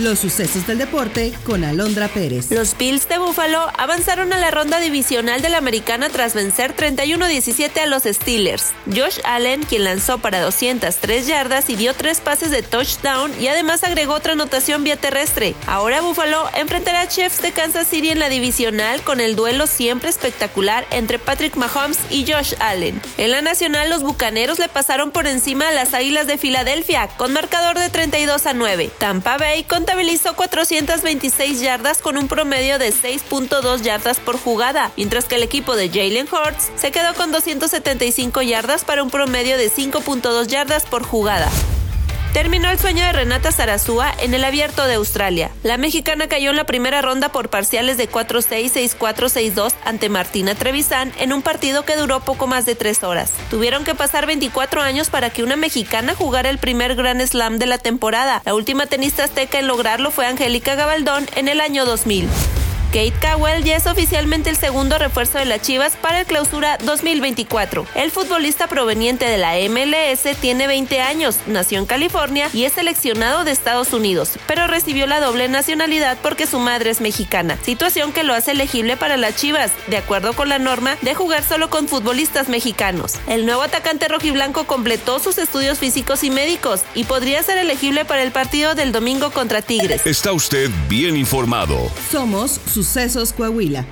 Los sucesos del deporte con Alondra Pérez. Los Bills de Buffalo avanzaron a la ronda divisional de la americana tras vencer 31-17 a los Steelers. Josh Allen, quien lanzó para 203 yardas y dio tres pases de touchdown y además agregó otra anotación vía terrestre. Ahora Buffalo enfrentará a Chiefs de Kansas City en la divisional con el duelo siempre espectacular entre Patrick Mahomes y Josh Allen. En la nacional los Bucaneros le pasaron por encima a las Águilas de Filadelfia con marcador de 32 a 9. Tampa Bay contabilizó 426 yardas con un promedio de 6.2 yardas por jugada, mientras que el equipo de Jalen Hurts se quedó con 275 yardas para un promedio de 5.2 yardas por jugada. Terminó el sueño de Renata Zarazúa en el abierto de Australia. La mexicana cayó en la primera ronda por parciales de 4-6, 6-4, 6-2 ante Martina Trevisan en un partido que duró poco más de tres horas. Tuvieron que pasar 24 años para que una mexicana jugara el primer Grand Slam de la temporada. La última tenista azteca en lograrlo fue Angélica Gabaldón en el año 2000. Kate Cowell ya es oficialmente el segundo refuerzo de las Chivas para el clausura 2024. El futbolista proveniente de la MLS tiene 20 años, nació en California y es seleccionado de Estados Unidos, pero recibió la doble nacionalidad porque su madre es mexicana, situación que lo hace elegible para las Chivas, de acuerdo con la norma de jugar solo con futbolistas mexicanos. El nuevo atacante rojiblanco completó sus estudios físicos y médicos y podría ser elegible para el partido del domingo contra Tigres. Está usted bien informado. Somos Sucesos Coahuila.